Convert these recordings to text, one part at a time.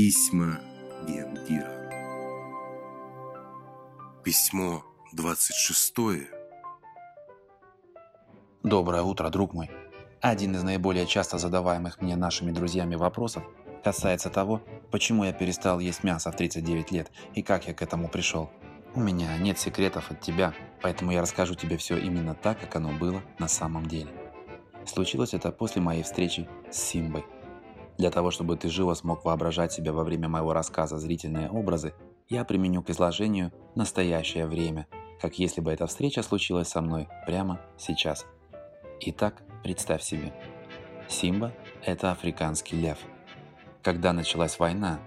Письма Гендира. Письмо 26. Доброе утро, друг мой. Один из наиболее часто задаваемых мне нашими друзьями вопросов касается того, почему я перестал есть мясо в 39 лет и как я к этому пришел. У меня нет секретов от тебя, поэтому я расскажу тебе все именно так, как оно было на самом деле. Случилось это после моей встречи с Симбой. Для того, чтобы ты живо смог воображать себе во время моего рассказа зрительные образы, я применю к изложению настоящее время, как если бы эта встреча случилась со мной прямо сейчас. Итак, представь себе. Симба – это африканский лев. Когда началась война,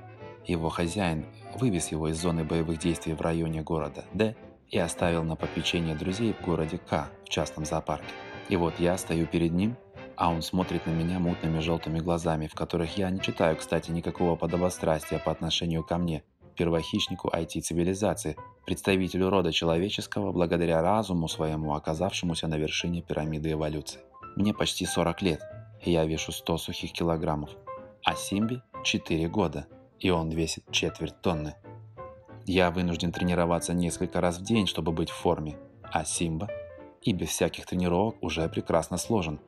его хозяин вывез его из зоны боевых действий в районе города Д и оставил на попечение друзей в городе К в частном зоопарке. И вот я стою перед ним, а он смотрит на меня мутными желтыми глазами, в которых я не читаю, кстати, никакого подобострастия по отношению ко мне, первохищнику IT-цивилизации, представителю рода человеческого благодаря разуму своему, оказавшемуся на вершине пирамиды эволюции. Мне почти 40 лет, и я вешу 100 сухих килограммов, а Симби 4 года, и он весит четверть тонны. Я вынужден тренироваться несколько раз в день, чтобы быть в форме, а Симба – и без всяких тренировок уже прекрасно сложен.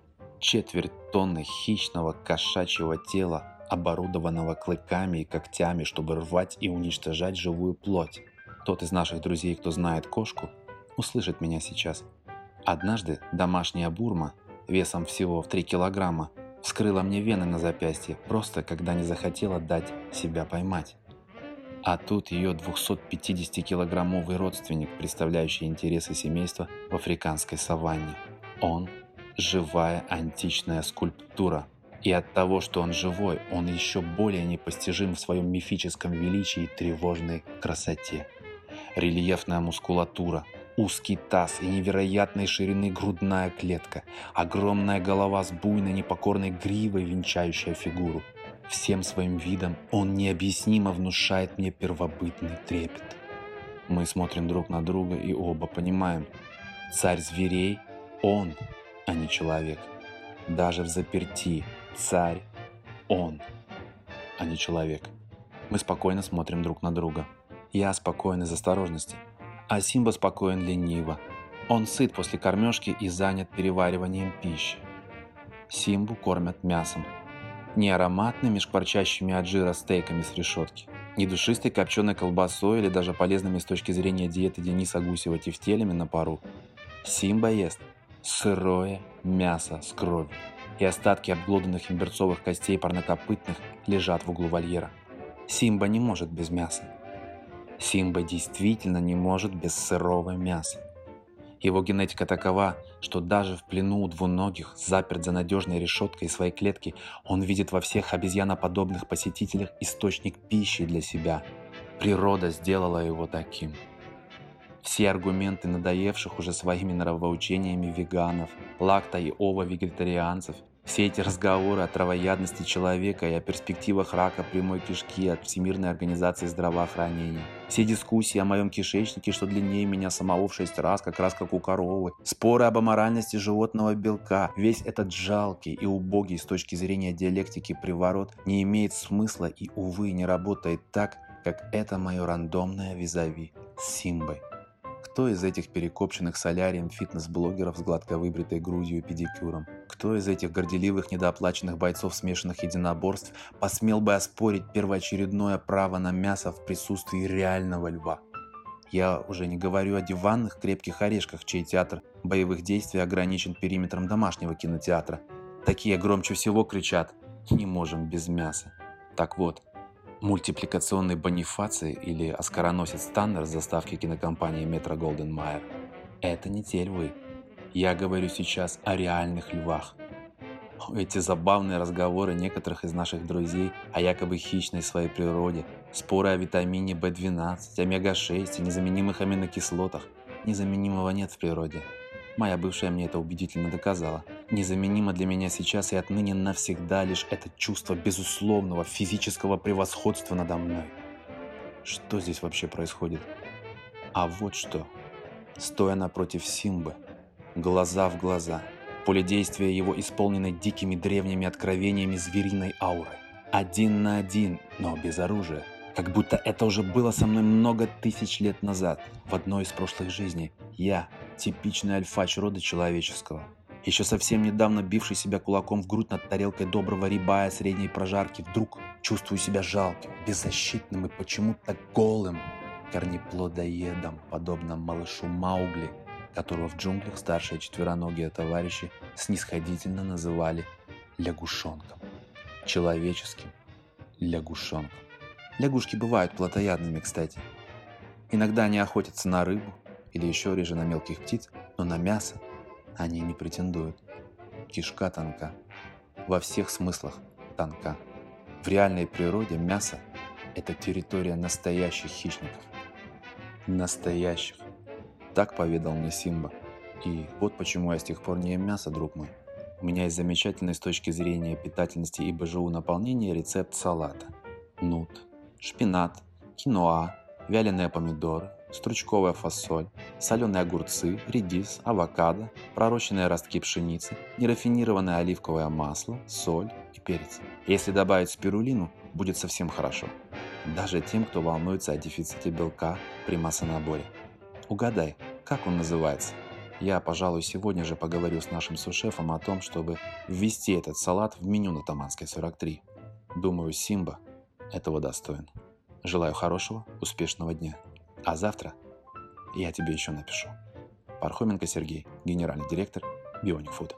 Четверть тонны хищного кошачьего тела, оборудованного клыками и когтями, чтобы рвать и уничтожать живую плоть. Тот из наших друзей, кто знает кошку, услышит меня сейчас. Однажды домашняя бурма, весом всего в 3 килограмма, вскрыла мне вены на запястье, просто когда не захотела дать себя поймать. А тут ее 250-килограммовый родственник, представляющий интересы семейства в африканской саванне. Он – живая античная скульптура. И от того, что он живой, он еще более непостижим в своем мифическом величии и тревожной красоте. Рельефная мускулатура, узкий таз и невероятной ширины грудная клетка, огромная голова с буйной непокорной гривой, венчающая фигуру – Всем своим видом он необъяснимо внушает мне первобытный трепет. Мы смотрим друг на друга и оба понимаем. Царь зверей – он, а не человек. Даже в заперти царь – он, а не человек. Мы спокойно смотрим друг на друга. Я спокоен из осторожности, а Симба спокоен лениво. Он сыт после кормежки и занят перевариванием пищи. Симбу кормят мясом – не ароматными шкварчащими от жира стейками с решетки, не душистой копченой колбасой или даже полезными с точки зрения диеты Дениса Гусева тефтелями на пару. Симба ест сырое мясо с кровью, и остатки обглоданных им берцовых костей парнокопытных лежат в углу вольера. Симба не может без мяса. Симба действительно не может без сырого мяса. Его генетика такова, что даже в плену у двуногих, заперт за надежной решеткой своей клетки, он видит во всех обезьяноподобных посетителях источник пищи для себя. Природа сделала его таким. Все аргументы надоевших уже своими нравоучениями веганов, лакто- и ово-вегетарианцев – все эти разговоры о травоядности человека и о перспективах рака прямой кишки от Всемирной организации здравоохранения. Все дискуссии о моем кишечнике, что длиннее меня самого в шесть раз, как раз как у коровы. Споры об аморальности животного белка. Весь этот жалкий и убогий с точки зрения диалектики приворот не имеет смысла и, увы, не работает так, как это мое рандомное визави с Симбой. Кто из этих перекопченных солярием фитнес-блогеров с гладко выбритой грудью и педикюром? Кто из этих горделивых недооплаченных бойцов смешанных единоборств посмел бы оспорить первоочередное право на мясо в присутствии реального льва? Я уже не говорю о диванных крепких орешках, чей театр боевых действий ограничен периметром домашнего кинотеатра. Такие громче всего кричат «Не можем без мяса». Так вот, мультипликационной бонифации или оскароносец Таннер с заставки кинокомпании Метро Голден Майер – это не те львы. Я говорю сейчас о реальных львах. Эти забавные разговоры некоторых из наших друзей о якобы хищной своей природе, споры о витамине В12, омега-6 и незаменимых аминокислотах. Незаменимого нет в природе. Моя бывшая мне это убедительно доказала. Незаменимо для меня сейчас и отныне навсегда лишь это чувство безусловного физического превосходства надо мной. Что здесь вообще происходит? А вот что. Стоя напротив Симбы, глаза в глаза, поле действия его исполнено дикими древними откровениями звериной аурой. Один на один, но без оружия. Как будто это уже было со мной много тысяч лет назад, в одной из прошлых жизней. Я – типичный альфач рода человеческого. Еще совсем недавно бивший себя кулаком в грудь над тарелкой доброго рибая средней прожарки, вдруг чувствую себя жалким, беззащитным и почему-то голым, корнеплодоедом, подобно малышу Маугли, которого в джунглях старшие четвероногие товарищи снисходительно называли лягушонком. Человеческим лягушонком. Лягушки бывают плотоядными, кстати. Иногда они охотятся на рыбу или еще реже на мелких птиц, но на мясо они не претендуют. Кишка тонка. Во всех смыслах тонка. В реальной природе мясо – это территория настоящих хищников. Настоящих. Так поведал мне Симба. И вот почему я с тех пор не ем мясо, друг мой. У меня есть замечательный с точки зрения питательности и БЖУ наполнения рецепт салата. Нут, шпинат, киноа, вяленые помидоры, стручковая фасоль, соленые огурцы, редис, авокадо, пророщенные ростки пшеницы, нерафинированное оливковое масло, соль и перец. Если добавить спирулину, будет совсем хорошо. Даже тем, кто волнуется о дефиците белка при массонаборе. Угадай, как он называется? Я, пожалуй, сегодня же поговорю с нашим сушефом о том, чтобы ввести этот салат в меню на Таманской 43. Думаю, Симба этого достоин. Желаю хорошего, успешного дня. А завтра я тебе еще напишу. Пархоменко Сергей, генеральный директор Бионик Фуд.